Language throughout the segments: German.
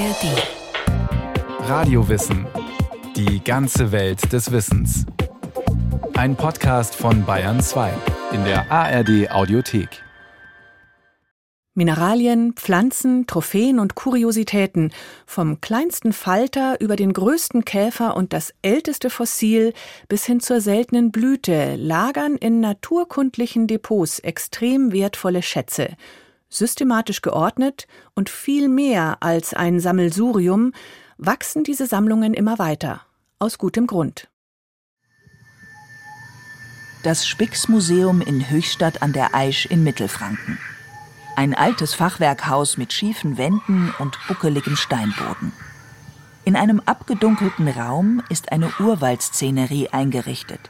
ARD. Radiowissen. Die ganze Welt des Wissens. Ein Podcast von Bayern 2 in der ARD Audiothek. Mineralien, Pflanzen, Trophäen und Kuriositäten, vom kleinsten Falter über den größten Käfer und das älteste Fossil bis hin zur seltenen Blüte lagern in naturkundlichen Depots extrem wertvolle Schätze, systematisch geordnet und viel mehr als ein Sammelsurium, wachsen diese Sammlungen immer weiter, aus gutem Grund. Das Spix-Museum in Höchstadt an der Aisch in Mittelfranken. Ein altes Fachwerkhaus mit schiefen Wänden und buckeligem Steinboden. In einem abgedunkelten Raum ist eine Urwaldszenerie eingerichtet.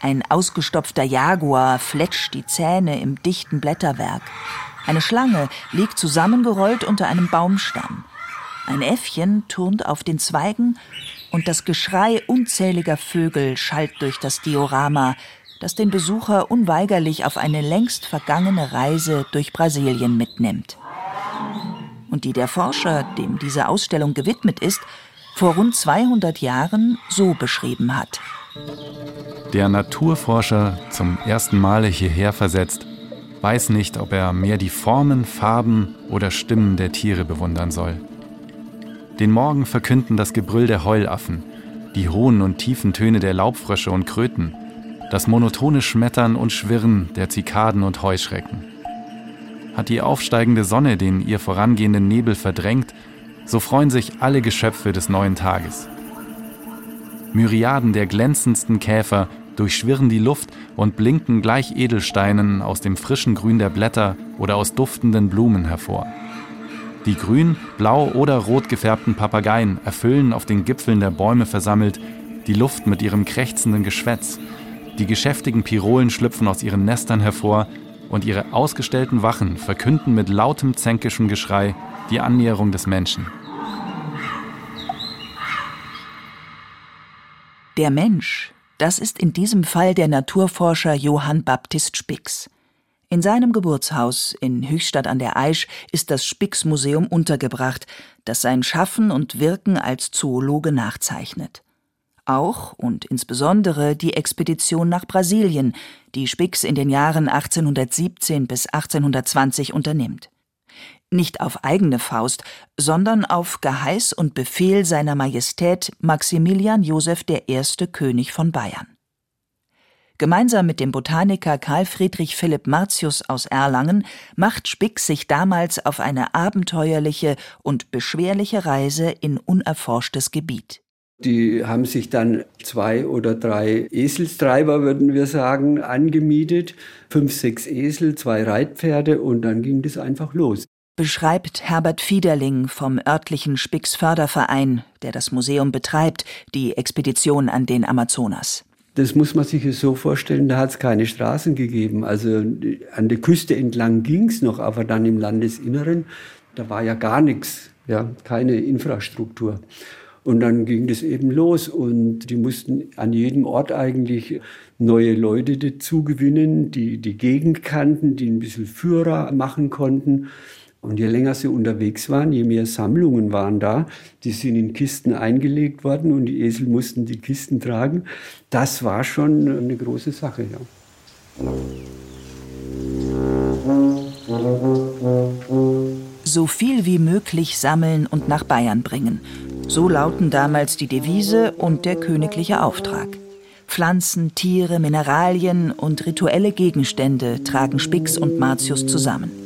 Ein ausgestopfter Jaguar fletscht die Zähne im dichten Blätterwerk. Eine Schlange liegt zusammengerollt unter einem Baumstamm. Ein Äffchen turnt auf den Zweigen und das Geschrei unzähliger Vögel schallt durch das Diorama, das den Besucher unweigerlich auf eine längst vergangene Reise durch Brasilien mitnimmt. Und die der Forscher, dem diese Ausstellung gewidmet ist, vor rund 200 Jahren so beschrieben hat. Der Naturforscher, zum ersten Male hierher versetzt, weiß nicht, ob er mehr die Formen, Farben oder Stimmen der Tiere bewundern soll. Den Morgen verkünden das Gebrüll der Heulaffen, die hohen und tiefen Töne der Laubfrösche und Kröten, das monotone Schmettern und Schwirren der Zikaden und Heuschrecken. Hat die aufsteigende Sonne den ihr vorangehenden Nebel verdrängt, so freuen sich alle Geschöpfe des neuen Tages. Myriaden der glänzendsten Käfer durchschwirren die Luft und blinken gleich Edelsteinen aus dem frischen Grün der Blätter oder aus duftenden Blumen hervor. Die grün, blau oder rot gefärbten Papageien erfüllen auf den Gipfeln der Bäume versammelt die Luft mit ihrem krächzenden Geschwätz die geschäftigen Pirolen schlüpfen aus ihren Nestern hervor und ihre ausgestellten Wachen verkünden mit lautem zänkischem Geschrei die Annäherung des Menschen. Der Mensch, das ist in diesem Fall der Naturforscher Johann Baptist Spix. In seinem Geburtshaus in Höchstadt an der Aisch ist das Spix-Museum untergebracht, das sein Schaffen und Wirken als Zoologe nachzeichnet. Auch und insbesondere die Expedition nach Brasilien, die Spix in den Jahren 1817 bis 1820 unternimmt. Nicht auf eigene Faust, sondern auf Geheiß und Befehl seiner Majestät Maximilian Joseph I., König von Bayern. Gemeinsam mit dem Botaniker Karl Friedrich Philipp Martius aus Erlangen macht Spix sich damals auf eine abenteuerliche und beschwerliche Reise in unerforschtes Gebiet. Die haben sich dann zwei oder drei Eselstreiber, würden wir sagen, angemietet. Fünf, sechs Esel, zwei Reitpferde und dann ging das einfach los. Beschreibt Herbert Fiederling vom örtlichen Spix Förderverein, der das Museum betreibt, die Expedition an den Amazonas. Das muss man sich so vorstellen, da hat es keine Straßen gegeben. Also an der Küste entlang ging es noch, aber dann im Landesinneren, da war ja gar nichts, ja, keine Infrastruktur. Und dann ging das eben los und die mussten an jedem Ort eigentlich neue Leute dazu gewinnen, die die Gegend kannten, die ein bisschen Führer machen konnten. Und je länger sie unterwegs waren, je mehr Sammlungen waren da, die sind in Kisten eingelegt worden und die Esel mussten die Kisten tragen. Das war schon eine große Sache. Ja. So viel wie möglich sammeln und nach Bayern bringen. So lauten damals die Devise und der königliche Auftrag. Pflanzen, Tiere, Mineralien und rituelle Gegenstände tragen Spix und Martius zusammen.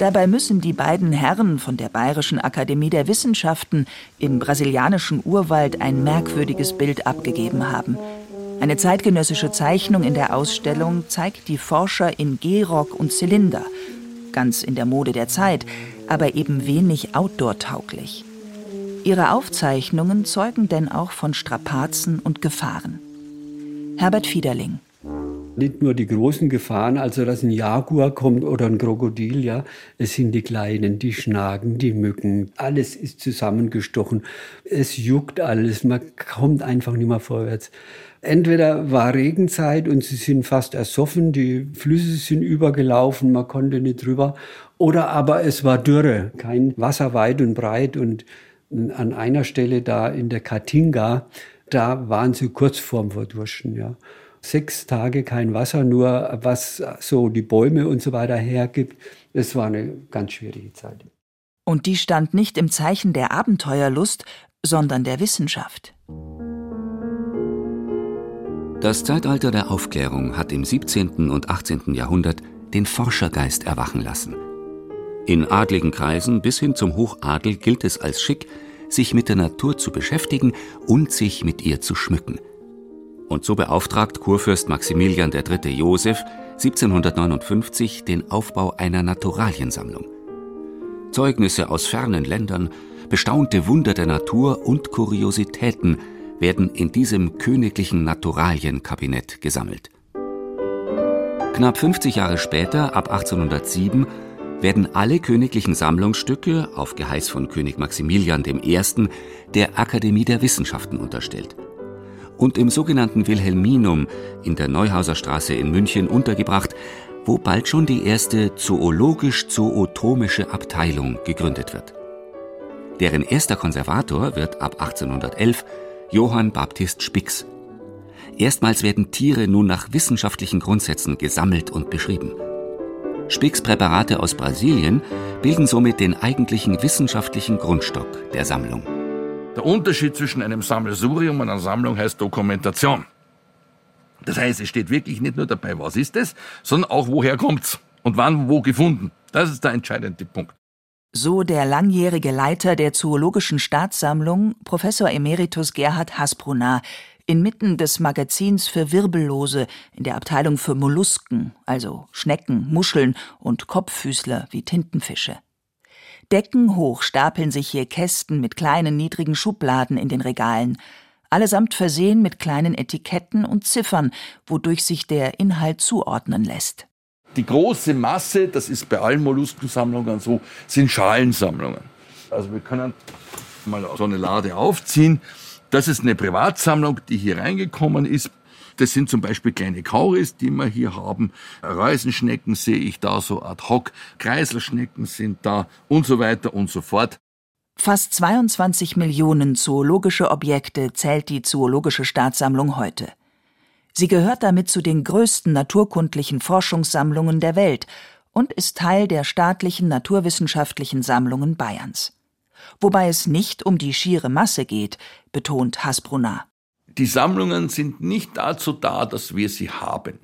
Dabei müssen die beiden Herren von der Bayerischen Akademie der Wissenschaften im brasilianischen Urwald ein merkwürdiges Bild abgegeben haben. Eine zeitgenössische Zeichnung in der Ausstellung zeigt die Forscher in Gehrock und Zylinder, ganz in der Mode der Zeit, aber eben wenig outdoor-tauglich. Ihre Aufzeichnungen zeugen denn auch von Strapazen und Gefahren. Herbert Fiederling. Nicht nur die großen Gefahren, also dass ein Jaguar kommt oder ein Krokodil, ja. Es sind die kleinen, die Schnagen, die Mücken. Alles ist zusammengestochen. Es juckt alles. Man kommt einfach nicht mehr vorwärts. Entweder war Regenzeit und sie sind fast ersoffen, die Flüsse sind übergelaufen, man konnte nicht drüber. Oder aber es war Dürre, kein Wasser weit und breit. Und an einer Stelle da in der Katinga, da waren sie kurz vorm Verdursten, ja sechs Tage kein Wasser, nur was so die Bäume und so weiter hergibt. Es war eine ganz schwierige Zeit. Und die stand nicht im Zeichen der Abenteuerlust, sondern der Wissenschaft. Das Zeitalter der Aufklärung hat im 17. und 18. Jahrhundert den Forschergeist erwachen lassen. In adligen Kreisen bis hin zum Hochadel gilt es als schick, sich mit der Natur zu beschäftigen und sich mit ihr zu schmücken und so beauftragt Kurfürst Maximilian III. Joseph 1759 den Aufbau einer Naturaliensammlung. Zeugnisse aus fernen Ländern, bestaunte Wunder der Natur und Kuriositäten werden in diesem königlichen Naturalienkabinett gesammelt. Knapp 50 Jahre später, ab 1807, werden alle königlichen Sammlungsstücke auf Geheiß von König Maximilian I. der Akademie der Wissenschaften unterstellt und im sogenannten Wilhelminum in der Neuhauser Straße in München untergebracht, wo bald schon die erste zoologisch-zootomische Abteilung gegründet wird. Deren erster Konservator wird ab 1811 Johann Baptist Spix. Erstmals werden Tiere nun nach wissenschaftlichen Grundsätzen gesammelt und beschrieben. Spix Präparate aus Brasilien bilden somit den eigentlichen wissenschaftlichen Grundstock der Sammlung. Der Unterschied zwischen einem Sammelsurium und einer Sammlung heißt Dokumentation. Das heißt, es steht wirklich nicht nur dabei, was ist es, sondern auch, woher kommt's und wann wo gefunden. Das ist der entscheidende Punkt. So der langjährige Leiter der Zoologischen Staatssammlung, Professor Emeritus Gerhard Hasbrunner, inmitten des Magazins für Wirbellose in der Abteilung für Mollusken, also Schnecken, Muscheln und Kopffüßler wie Tintenfische. Deckenhoch stapeln sich hier Kästen mit kleinen niedrigen Schubladen in den Regalen, allesamt versehen mit kleinen Etiketten und Ziffern, wodurch sich der Inhalt zuordnen lässt. Die große Masse, das ist bei allen Molluskensammlungen so, sind Schalensammlungen. Also wir können mal so eine Lade aufziehen. Das ist eine Privatsammlung, die hier reingekommen ist. Das sind zum Beispiel kleine Kauris, die wir hier haben. Reusenschnecken sehe ich da so ad hoc. Kreiselschnecken sind da und so weiter und so fort. Fast 22 Millionen zoologische Objekte zählt die Zoologische Staatssammlung heute. Sie gehört damit zu den größten naturkundlichen Forschungssammlungen der Welt und ist Teil der staatlichen naturwissenschaftlichen Sammlungen Bayerns. Wobei es nicht um die schiere Masse geht, betont Hasbrunner. Die Sammlungen sind nicht dazu da, dass wir sie haben,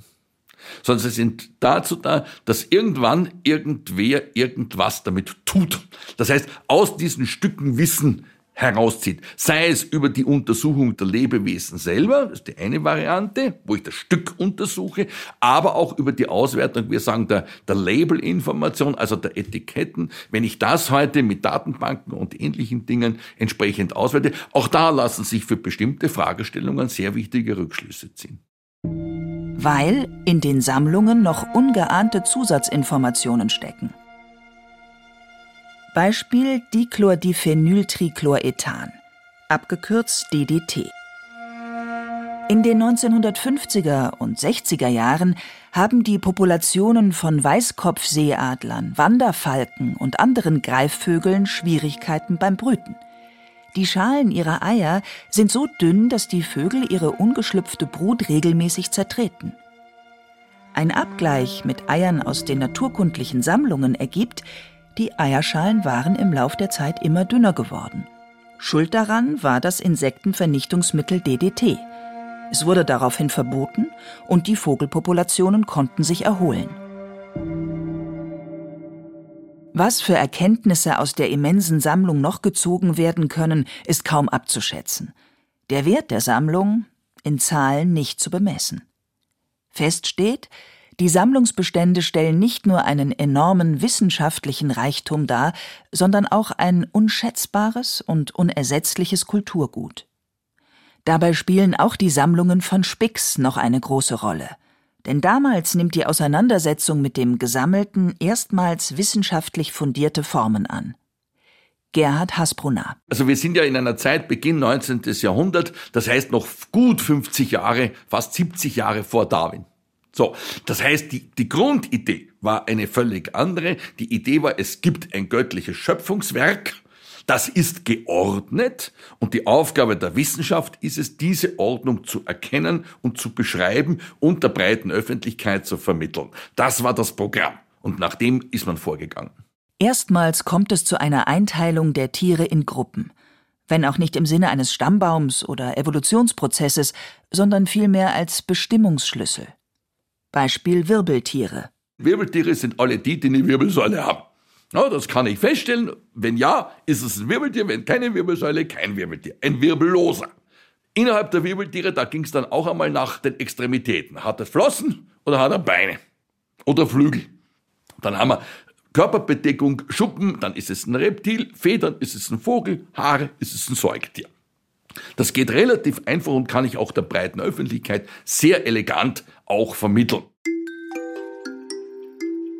sondern sie sind dazu da, dass irgendwann irgendwer irgendwas damit tut. Das heißt, aus diesen Stücken Wissen herauszieht. Sei es über die Untersuchung der Lebewesen selber, das ist die eine Variante, wo ich das Stück untersuche, aber auch über die Auswertung, wir sagen, der, der Labelinformation, also der Etiketten. Wenn ich das heute mit Datenbanken und ähnlichen Dingen entsprechend auswerte, auch da lassen sich für bestimmte Fragestellungen sehr wichtige Rückschlüsse ziehen. Weil in den Sammlungen noch ungeahnte Zusatzinformationen stecken. Beispiel Dichlordiphenyltrichlorethan, abgekürzt DDT. In den 1950er und 60er Jahren haben die Populationen von Weißkopfseeadlern, Wanderfalken und anderen Greifvögeln Schwierigkeiten beim Brüten. Die Schalen ihrer Eier sind so dünn, dass die Vögel ihre ungeschlüpfte Brut regelmäßig zertreten. Ein Abgleich mit Eiern aus den naturkundlichen Sammlungen ergibt, die Eierschalen waren im Lauf der Zeit immer dünner geworden. Schuld daran war das Insektenvernichtungsmittel DDT. Es wurde daraufhin verboten und die Vogelpopulationen konnten sich erholen. Was für Erkenntnisse aus der immensen Sammlung noch gezogen werden können, ist kaum abzuschätzen. Der Wert der Sammlung in Zahlen nicht zu bemessen. Fest steht, die Sammlungsbestände stellen nicht nur einen enormen wissenschaftlichen Reichtum dar, sondern auch ein unschätzbares und unersetzliches Kulturgut. Dabei spielen auch die Sammlungen von Spix noch eine große Rolle. Denn damals nimmt die Auseinandersetzung mit dem Gesammelten erstmals wissenschaftlich fundierte Formen an. Gerhard Hasbrunner. Also wir sind ja in einer Zeit, Beginn 19. Jahrhundert, das heißt noch gut 50 Jahre, fast 70 Jahre vor Darwin. So, das heißt, die, die Grundidee war eine völlig andere. Die Idee war, es gibt ein göttliches Schöpfungswerk, das ist geordnet und die Aufgabe der Wissenschaft ist es, diese Ordnung zu erkennen und zu beschreiben und der breiten Öffentlichkeit zu vermitteln. Das war das Programm und nach dem ist man vorgegangen. Erstmals kommt es zu einer Einteilung der Tiere in Gruppen. Wenn auch nicht im Sinne eines Stammbaums oder Evolutionsprozesses, sondern vielmehr als Bestimmungsschlüssel. Beispiel Wirbeltiere. Wirbeltiere sind alle die, die eine Wirbelsäule haben. Ja, das kann ich feststellen. Wenn ja, ist es ein Wirbeltier, wenn keine Wirbelsäule, kein Wirbeltier. Ein Wirbelloser. Innerhalb der Wirbeltiere, da ging es dann auch einmal nach den Extremitäten. Hat er Flossen oder hat er Beine? Oder Flügel? Dann haben wir Körperbedeckung, Schuppen, dann ist es ein Reptil, Federn ist es ein Vogel, Haare ist es ein Säugetier. Das geht relativ einfach und kann ich auch der breiten Öffentlichkeit sehr elegant auch vermitteln.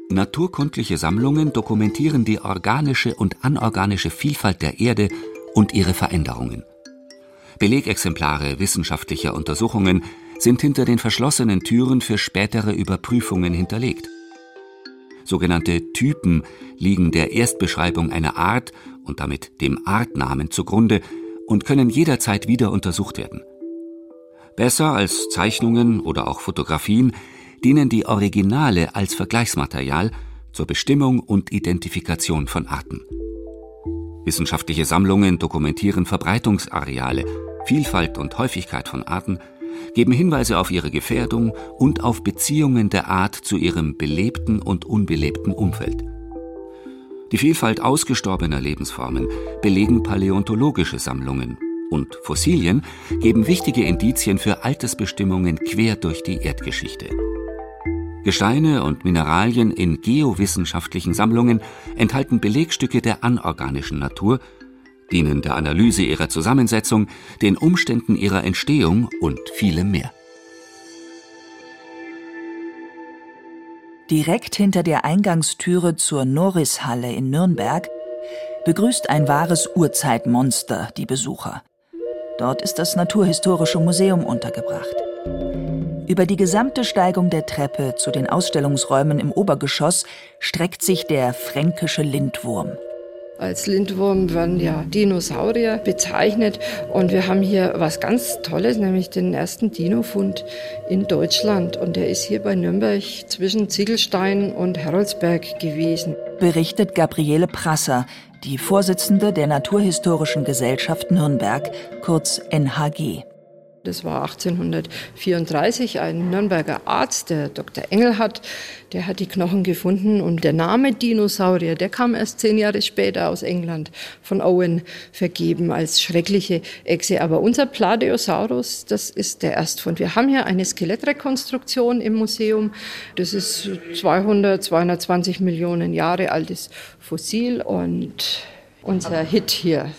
Naturkundliche Sammlungen dokumentieren die organische und anorganische Vielfalt der Erde und ihre Veränderungen. Belegexemplare wissenschaftlicher Untersuchungen sind hinter den verschlossenen Türen für spätere Überprüfungen hinterlegt. Sogenannte Typen liegen der Erstbeschreibung einer Art und damit dem Artnamen zugrunde und können jederzeit wieder untersucht werden. Besser als Zeichnungen oder auch Fotografien dienen die Originale als Vergleichsmaterial zur Bestimmung und Identifikation von Arten. Wissenschaftliche Sammlungen dokumentieren Verbreitungsareale, Vielfalt und Häufigkeit von Arten, geben Hinweise auf ihre Gefährdung und auf Beziehungen der Art zu ihrem belebten und unbelebten Umfeld. Die Vielfalt ausgestorbener Lebensformen belegen paläontologische Sammlungen und Fossilien geben wichtige Indizien für Altersbestimmungen quer durch die Erdgeschichte. Gesteine und Mineralien in geowissenschaftlichen Sammlungen enthalten Belegstücke der anorganischen Natur, dienen der Analyse ihrer Zusammensetzung, den Umständen ihrer Entstehung und vielem mehr. Direkt hinter der Eingangstüre zur Norrishalle in Nürnberg begrüßt ein wahres Urzeitmonster die Besucher. Dort ist das Naturhistorische Museum untergebracht. Über die gesamte Steigung der Treppe zu den Ausstellungsräumen im Obergeschoss streckt sich der fränkische Lindwurm. Als Lindwurm werden ja Dinosaurier bezeichnet und wir haben hier was ganz Tolles, nämlich den ersten Dinofund in Deutschland und der ist hier bei Nürnberg zwischen Ziegelstein und Heroldsberg gewesen. Berichtet Gabriele Prasser, die Vorsitzende der Naturhistorischen Gesellschaft Nürnberg, kurz NHG. Das war 1834 ein Nürnberger Arzt, der Dr. Engelhardt, der hat die Knochen gefunden und der Name Dinosaurier, der kam erst zehn Jahre später aus England von Owen vergeben als schreckliche Echse. Aber unser Plateosaurus, das ist der Erstfund. Wir haben hier eine Skelettrekonstruktion im Museum. Das ist 200, 220 Millionen Jahre altes Fossil und unser Hit hier.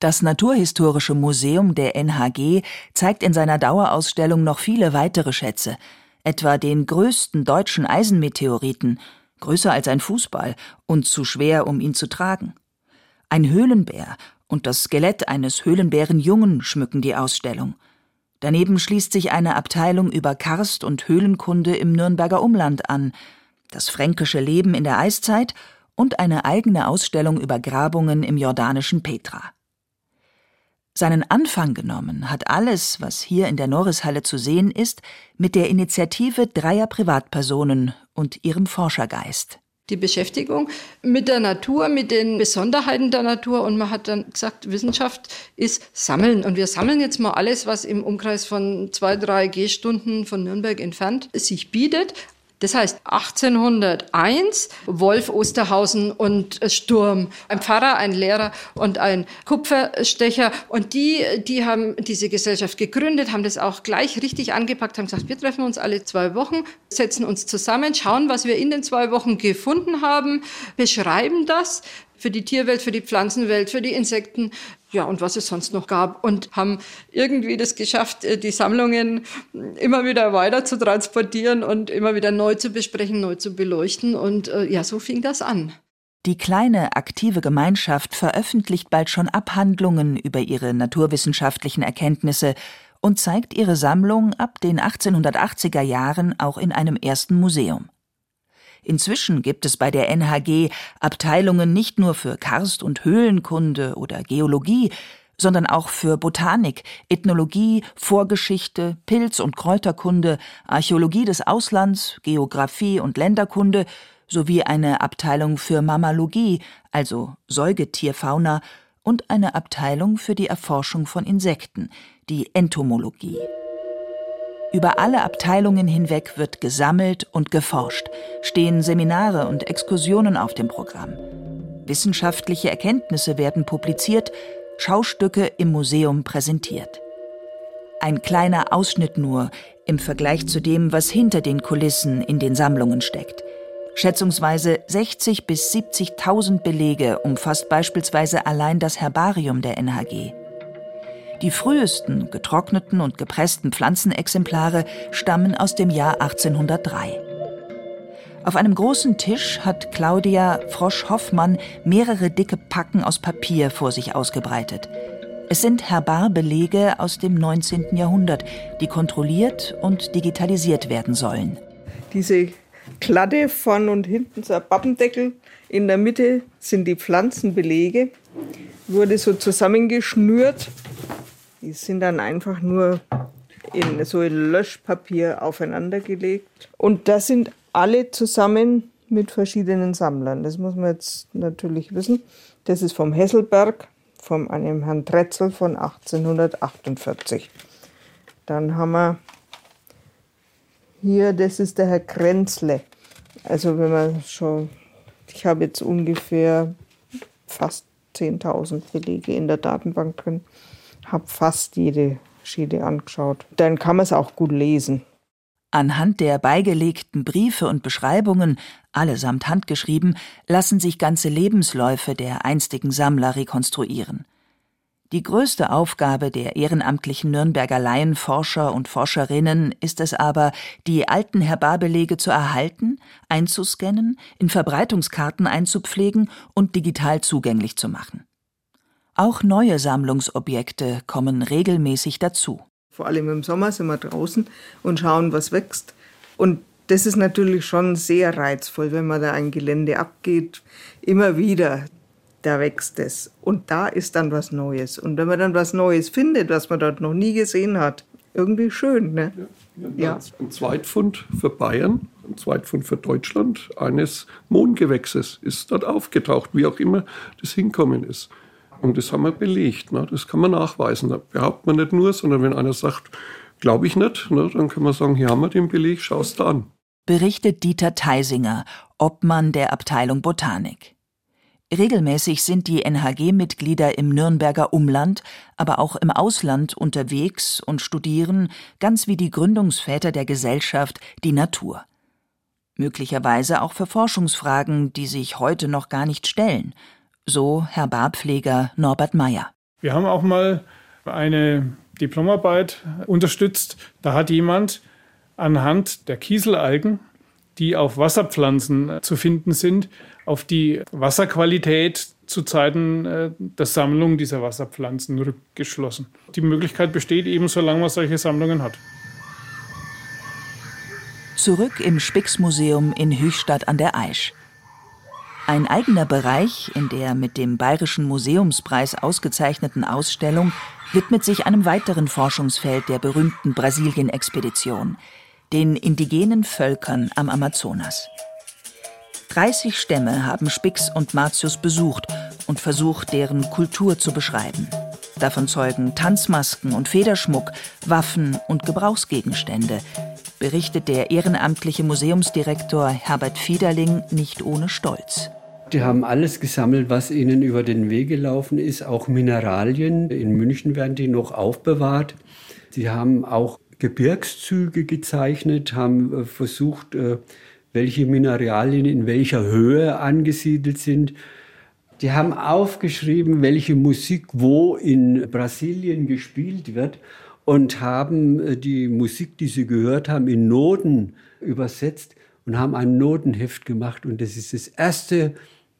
Das Naturhistorische Museum der NHG zeigt in seiner Dauerausstellung noch viele weitere Schätze, etwa den größten deutschen Eisenmeteoriten, größer als ein Fußball und zu schwer, um ihn zu tragen. Ein Höhlenbär und das Skelett eines Höhlenbärenjungen schmücken die Ausstellung. Daneben schließt sich eine Abteilung über Karst- und Höhlenkunde im Nürnberger Umland an, das fränkische Leben in der Eiszeit und eine eigene Ausstellung über Grabungen im jordanischen Petra. Seinen Anfang genommen hat alles, was hier in der Norrishalle zu sehen ist, mit der Initiative dreier Privatpersonen und ihrem Forschergeist. Die Beschäftigung mit der Natur, mit den Besonderheiten der Natur. Und man hat dann gesagt, Wissenschaft ist Sammeln. Und wir sammeln jetzt mal alles, was im Umkreis von zwei, drei Gehstunden von Nürnberg entfernt sich bietet, das heißt 1801 Wolf Osterhausen und Sturm, ein Pfarrer, ein Lehrer und ein Kupferstecher. Und die, die haben diese Gesellschaft gegründet, haben das auch gleich richtig angepackt, haben gesagt, wir treffen uns alle zwei Wochen, setzen uns zusammen, schauen, was wir in den zwei Wochen gefunden haben, beschreiben das für die Tierwelt, für die Pflanzenwelt, für die Insekten ja, und was es sonst noch gab und haben irgendwie das geschafft, äh, die Sammlungen immer wieder weiter zu transportieren und immer wieder neu zu besprechen, neu zu beleuchten. Und äh, ja, so fing das an. Die kleine aktive Gemeinschaft veröffentlicht bald schon Abhandlungen über ihre naturwissenschaftlichen Erkenntnisse und zeigt ihre Sammlung ab den 1880er Jahren auch in einem ersten Museum. Inzwischen gibt es bei der NHG Abteilungen nicht nur für Karst- und Höhlenkunde oder Geologie, sondern auch für Botanik, Ethnologie, Vorgeschichte, Pilz- und Kräuterkunde, Archäologie des Auslands, Geographie und Länderkunde sowie eine Abteilung für Mammalogie, also Säugetierfauna, und eine Abteilung für die Erforschung von Insekten, die Entomologie. Über alle Abteilungen hinweg wird gesammelt und geforscht, stehen Seminare und Exkursionen auf dem Programm. Wissenschaftliche Erkenntnisse werden publiziert, Schaustücke im Museum präsentiert. Ein kleiner Ausschnitt nur im Vergleich zu dem, was hinter den Kulissen in den Sammlungen steckt. Schätzungsweise 60 bis 70.000 Belege umfasst beispielsweise allein das Herbarium der NHG. Die frühesten getrockneten und gepressten Pflanzenexemplare stammen aus dem Jahr 1803. Auf einem großen Tisch hat Claudia Frosch-Hoffmann mehrere dicke Packen aus Papier vor sich ausgebreitet. Es sind Herbarbelege aus dem 19. Jahrhundert, die kontrolliert und digitalisiert werden sollen. Diese Kladde vorn und hinten so ein Pappendeckel. In der Mitte sind die Pflanzenbelege. Wurde so zusammengeschnürt die sind dann einfach nur in so ein Löschpapier aufeinandergelegt. Und das sind alle zusammen mit verschiedenen Sammlern. Das muss man jetzt natürlich wissen. Das ist vom Hesselberg, von einem Herrn Tretzel von 1848. Dann haben wir hier, das ist der Herr Krenzle. Also wenn man schon, ich habe jetzt ungefähr fast 10.000 Belege in der Datenbank drin habe fast jede Schiede angeschaut. Dann kann man es auch gut lesen. Anhand der beigelegten Briefe und Beschreibungen, allesamt handgeschrieben, lassen sich ganze Lebensläufe der einstigen Sammler rekonstruieren. Die größte Aufgabe der ehrenamtlichen Nürnberger Laienforscher und Forscherinnen ist es aber, die alten Herbarbelege zu erhalten, einzuscannen, in Verbreitungskarten einzupflegen und digital zugänglich zu machen. Auch neue Sammlungsobjekte kommen regelmäßig dazu. Vor allem im Sommer sind wir draußen und schauen, was wächst. Und das ist natürlich schon sehr reizvoll, wenn man da ein Gelände abgeht. Immer wieder, da wächst es. Und da ist dann was Neues. Und wenn man dann was Neues findet, was man dort noch nie gesehen hat, irgendwie schön. Ne? Ja, ja. Ein Zweitfund für Bayern, ein Zweitfund für Deutschland eines Mohngewächses ist dort aufgetaucht, wie auch immer das hinkommen ist. Und das haben wir belegt. Ne? Das kann man nachweisen. Da behauptet man nicht nur, sondern wenn einer sagt, glaube ich nicht, ne, dann kann man sagen, hier haben wir den Beleg, schau es da an. Berichtet Dieter Theisinger, Obmann der Abteilung Botanik. Regelmäßig sind die NHG-Mitglieder im Nürnberger Umland, aber auch im Ausland unterwegs und studieren, ganz wie die Gründungsväter der Gesellschaft, die Natur. Möglicherweise auch für Forschungsfragen, die sich heute noch gar nicht stellen, so Herr Barbpfleger Norbert Meyer. Wir haben auch mal eine Diplomarbeit unterstützt. Da hat jemand anhand der Kieselalgen, die auf Wasserpflanzen zu finden sind, auf die Wasserqualität zu Zeiten äh, der Sammlung dieser Wasserpflanzen rückgeschlossen. Die Möglichkeit besteht eben, solange man solche Sammlungen hat. Zurück im Spix-Museum in Höchstadt an der Aisch. Ein eigener Bereich in der mit dem Bayerischen Museumspreis ausgezeichneten Ausstellung widmet sich einem weiteren Forschungsfeld der berühmten Brasilien-Expedition, den indigenen Völkern am Amazonas. 30 Stämme haben Spix und Martius besucht und versucht, deren Kultur zu beschreiben. Davon zeugen Tanzmasken und Federschmuck, Waffen und Gebrauchsgegenstände, berichtet der ehrenamtliche Museumsdirektor Herbert Fiederling nicht ohne Stolz. Die haben alles gesammelt, was ihnen über den Weg gelaufen ist, auch Mineralien. In München werden die noch aufbewahrt. Sie haben auch Gebirgszüge gezeichnet, haben äh, versucht, äh, welche Mineralien in welcher Höhe angesiedelt sind. Die haben aufgeschrieben, welche Musik wo in Brasilien gespielt wird und haben äh, die Musik, die sie gehört haben, in Noten übersetzt und haben ein Notenheft gemacht. Und das ist das erste,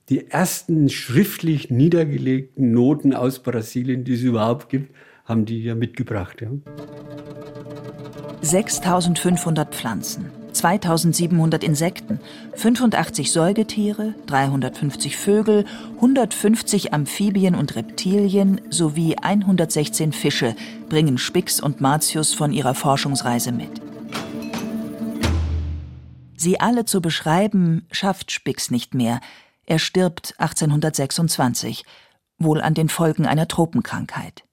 die ersten schriftlich niedergelegten Noten aus Brasilien, die es überhaupt gibt, haben die ja mitgebracht. Ja. 6500 Pflanzen, 2700 Insekten, 85 Säugetiere, 350 Vögel, 150 Amphibien und Reptilien sowie 116 Fische bringen Spix und Martius von ihrer Forschungsreise mit. Sie alle zu beschreiben, schafft Spix nicht mehr. Er stirbt 1826, wohl an den Folgen einer Tropenkrankheit.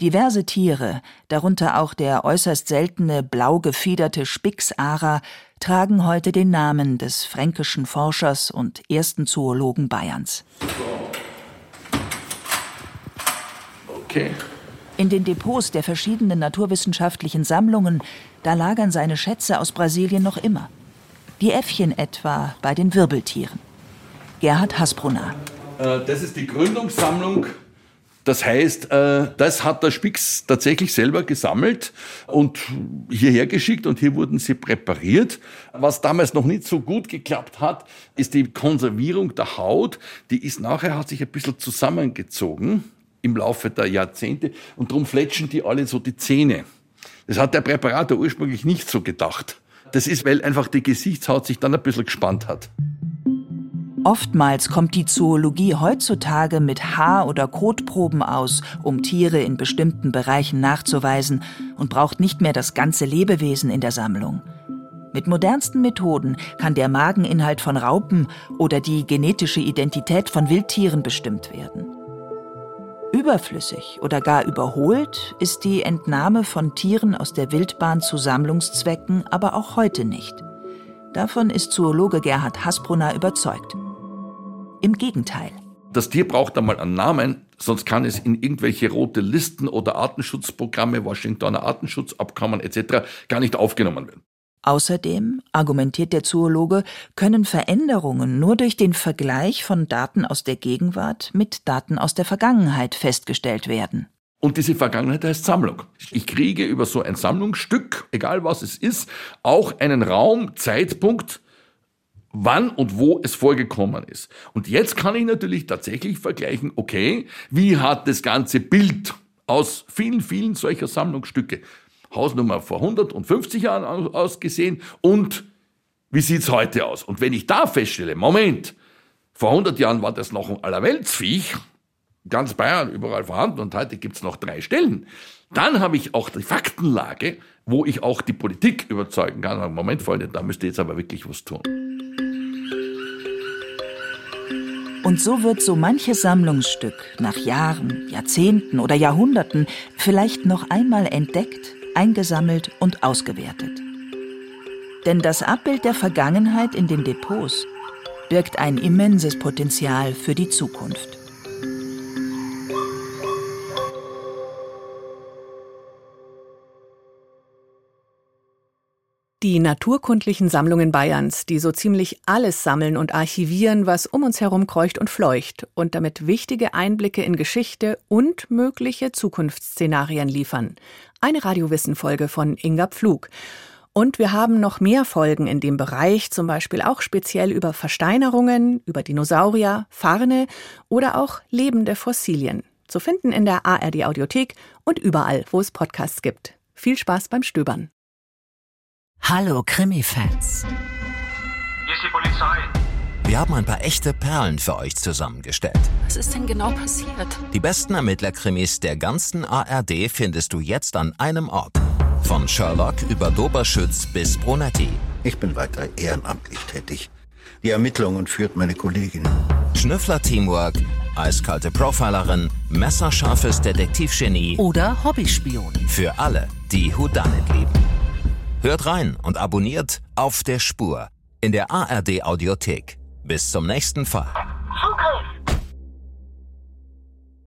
Diverse Tiere, darunter auch der äußerst seltene blau gefiederte Spixarer, tragen heute den Namen des fränkischen Forschers und ersten Zoologen Bayerns. Okay. In den Depots der verschiedenen naturwissenschaftlichen Sammlungen, da lagern seine Schätze aus Brasilien noch immer. Die Äffchen etwa bei den Wirbeltieren. Gerhard Hasbrunner. Äh, das ist die Gründungssammlung das heißt, äh, das hat der Spix tatsächlich selber gesammelt und hierher geschickt und hier wurden sie präpariert. Was damals noch nicht so gut geklappt hat, ist die Konservierung der Haut. Die ist nachher, hat sich ein bisschen zusammengezogen im Laufe der Jahrzehnte und darum fletschen die alle so die Zähne. Das hat der Präparator ursprünglich nicht so gedacht. Das ist, weil einfach die Gesichtshaut sich dann ein bisschen gespannt hat. Oftmals kommt die Zoologie heutzutage mit Haar- oder Kotproben aus, um Tiere in bestimmten Bereichen nachzuweisen und braucht nicht mehr das ganze Lebewesen in der Sammlung. Mit modernsten Methoden kann der Mageninhalt von Raupen oder die genetische Identität von Wildtieren bestimmt werden. Überflüssig oder gar überholt ist die Entnahme von Tieren aus der Wildbahn zu Sammlungszwecken aber auch heute nicht. Davon ist Zoologe Gerhard Hasbrunner überzeugt. Im Gegenteil. Das Tier braucht einmal einen Namen, sonst kann es in irgendwelche rote Listen oder Artenschutzprogramme, Washingtoner Artenschutzabkommen etc. gar nicht aufgenommen werden. Außerdem, argumentiert der Zoologe, können Veränderungen nur durch den Vergleich von Daten aus der Gegenwart mit Daten aus der Vergangenheit festgestellt werden. Und diese Vergangenheit heißt Sammlung. Ich kriege über so ein Sammlungsstück, egal was es ist, auch einen Raum, Zeitpunkt, wann und wo es vorgekommen ist. Und jetzt kann ich natürlich tatsächlich vergleichen, okay, wie hat das ganze Bild aus vielen, vielen solcher Sammlungsstücke, Hausnummer vor 150 Jahren ausgesehen und wie sieht's heute aus? Und wenn ich da feststelle, Moment, vor 100 Jahren war das noch ein Allerweltsviech, ganz Bayern überall vorhanden und heute gibt's noch drei Stellen, dann habe ich auch die Faktenlage, wo ich auch die Politik überzeugen kann. Moment, Freunde, da müsst ihr jetzt aber wirklich was tun. Und so wird so manches Sammlungsstück nach Jahren, Jahrzehnten oder Jahrhunderten vielleicht noch einmal entdeckt, eingesammelt und ausgewertet. Denn das Abbild der Vergangenheit in den Depots birgt ein immenses Potenzial für die Zukunft. Die naturkundlichen Sammlungen Bayerns, die so ziemlich alles sammeln und archivieren, was um uns herum kreucht und fleucht und damit wichtige Einblicke in Geschichte und mögliche Zukunftsszenarien liefern. Eine Radiowissen-Folge von Inga Pflug. Und wir haben noch mehr Folgen in dem Bereich, zum Beispiel auch speziell über Versteinerungen, über Dinosaurier, Farne oder auch lebende Fossilien. Zu finden in der ARD Audiothek und überall, wo es Podcasts gibt. Viel Spaß beim Stöbern. Hallo Krimi-Fans. Hier ist die Polizei. Wir haben ein paar echte Perlen für euch zusammengestellt. Was ist denn genau passiert? Die besten Ermittlerkrimis der ganzen ARD findest du jetzt an einem Ort. Von Sherlock über Doberschütz bis Brunetti. Ich bin weiter ehrenamtlich tätig. Die Ermittlungen führt meine Kollegin. Schnüffler-Teamwork, eiskalte Profilerin, messerscharfes Detektivgenie oder Hobbyspion. Für alle, die Houdanet lieben. Hört rein und abonniert auf der Spur in der ARD Audiothek. Bis zum nächsten Fall. Zugriff!